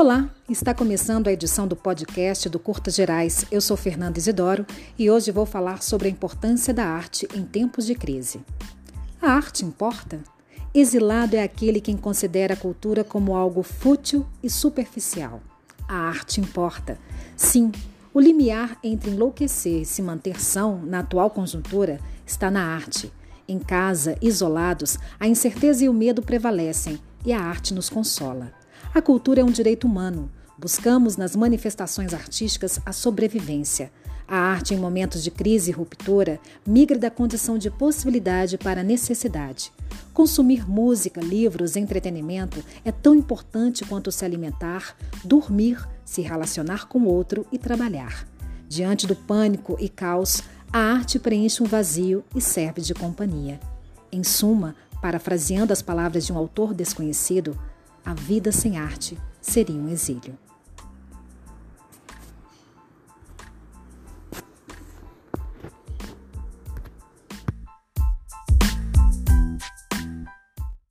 Olá, está começando a edição do podcast do Curta Gerais. Eu sou Fernanda Isidoro e hoje vou falar sobre a importância da arte em tempos de crise. A arte importa? Exilado é aquele quem considera a cultura como algo fútil e superficial. A arte importa. Sim, o limiar entre enlouquecer e se manter são na atual conjuntura está na arte. Em casa, isolados, a incerteza e o medo prevalecem e a arte nos consola. A cultura é um direito humano. Buscamos nas manifestações artísticas a sobrevivência. A arte, em momentos de crise e ruptura, migra da condição de possibilidade para necessidade. Consumir música, livros, entretenimento é tão importante quanto se alimentar, dormir, se relacionar com o outro e trabalhar. Diante do pânico e caos, a arte preenche um vazio e serve de companhia. Em suma, parafraseando as palavras de um autor desconhecido, a vida sem arte seria um exílio.